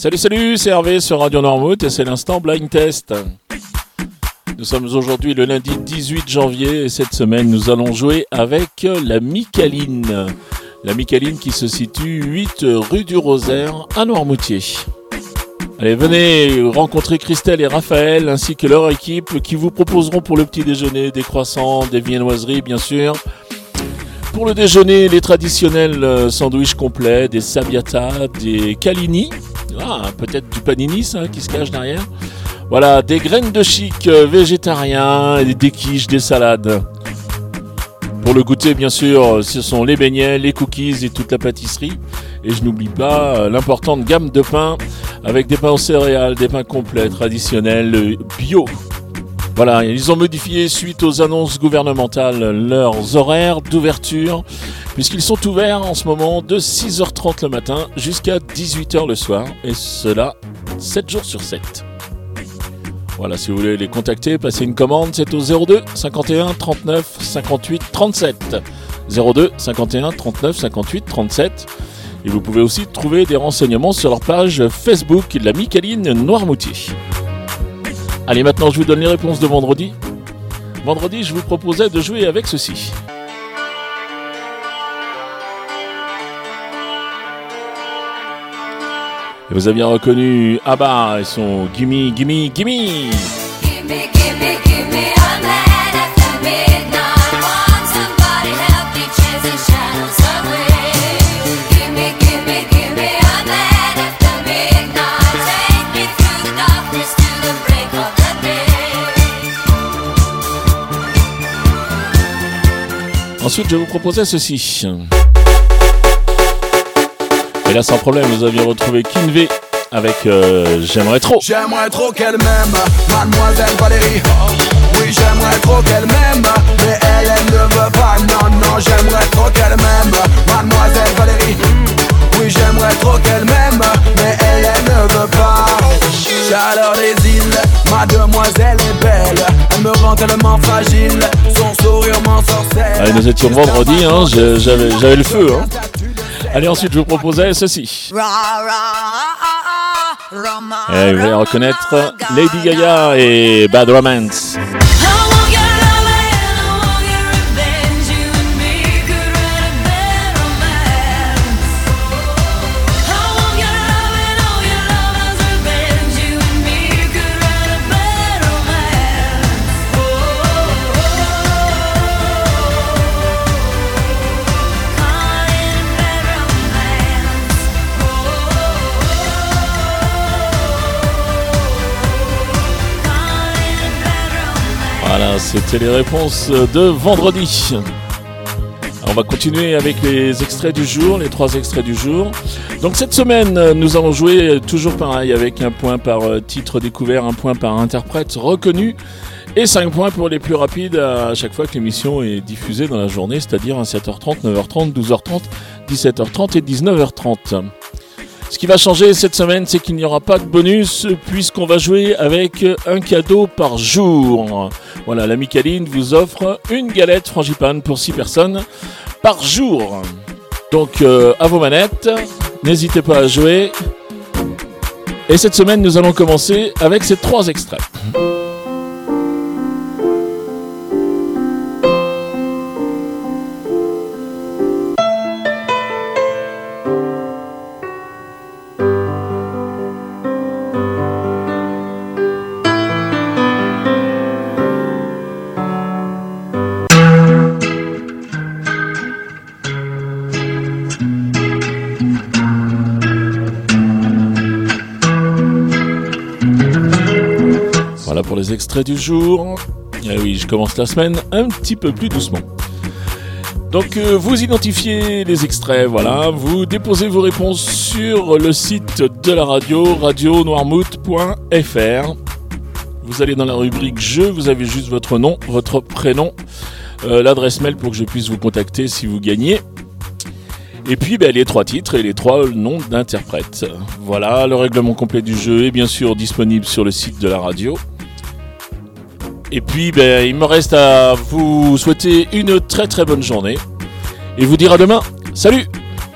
Salut, salut, c'est Hervé sur Radio Normouth et c'est l'instant Blind Test. Nous sommes aujourd'hui le lundi 18 janvier et cette semaine nous allons jouer avec la Micaline. La Micaline qui se situe 8 rue du Rosaire à Noirmoutier. Allez, venez rencontrer Christelle et Raphaël ainsi que leur équipe qui vous proposeront pour le petit déjeuner des croissants, des viennoiseries bien sûr. Pour le déjeuner, les traditionnels euh, sandwichs complets, des sabiata, des calini, ah, peut-être du panini ça qui se cache derrière. Voilà, des graines de chic euh, végétariens, des quiches, des salades. Pour le goûter, bien sûr, ce sont les beignets, les cookies et toute la pâtisserie. Et je n'oublie pas euh, l'importante gamme de pains avec des pains aux céréales, des pains complets, traditionnels, bio. Voilà, ils ont modifié suite aux annonces gouvernementales leurs horaires d'ouverture, puisqu'ils sont ouverts en ce moment de 6h30 le matin jusqu'à 18h le soir, et cela 7 jours sur 7. Voilà, si vous voulez les contacter, passez une commande, c'est au 02 51 39 58 37. 02 51 39 58 37. Et vous pouvez aussi trouver des renseignements sur leur page Facebook de la Micaline Noirmoutier. Allez, maintenant je vous donne les réponses de vendredi. Vendredi, je vous proposais de jouer avec ceci. Et vous avez reconnu bah, ils sont Gimme, Gimme, Gimme Ensuite, je vais vous proposer ceci. Et là, sans problème, vous aviez retrouvé Kinvey avec euh, J'aimerais trop. J'aimerais trop qu'elle m'aime, mademoiselle Valérie. Oui, j'aimerais trop qu'elle m'aime, mais elle, elle ne veut pas. Non, non, j'aimerais trop mademoiselle est belle. Elle me rend tellement fragile, son sourire m'ensorcelle. Allez, nous étions vendredi, hein, j'avais, j'avais le feu. Hein. Allez, ensuite, je vous proposais ceci. Et vous allez reconnaître Lady Gaga et Bad Romance. Voilà, c'était les réponses de vendredi. On va continuer avec les extraits du jour, les trois extraits du jour. Donc cette semaine, nous allons jouer toujours pareil avec un point par euh, titre découvert, un point par interprète reconnu et 5 points pour les plus rapides à chaque fois que l'émission est diffusée dans la journée, c'est-à-dire à 7h30, 9h30, 12h30, 17h30 et 19h30. Ce qui va changer cette semaine, c'est qu'il n'y aura pas de bonus puisqu'on va jouer avec un cadeau par jour. Voilà, la Micaline vous offre une galette frangipane pour 6 personnes par jour. Donc euh, à vos manettes, n'hésitez pas à jouer. Et cette semaine, nous allons commencer avec ces trois extraits. Pour les extraits du jour. Et oui, je commence la semaine un petit peu plus doucement. Donc euh, vous identifiez les extraits, voilà, vous déposez vos réponses sur le site de la radio, radionoirmouth.fr. Vous allez dans la rubrique jeu, vous avez juste votre nom, votre prénom, euh, l'adresse mail pour que je puisse vous contacter si vous gagnez. Et puis ben, les trois titres et les trois noms d'interprètes. Voilà, le règlement complet du jeu est bien sûr disponible sur le site de la radio. Et puis ben, il me reste à vous souhaiter une très très bonne journée. Et vous dire à demain. Salut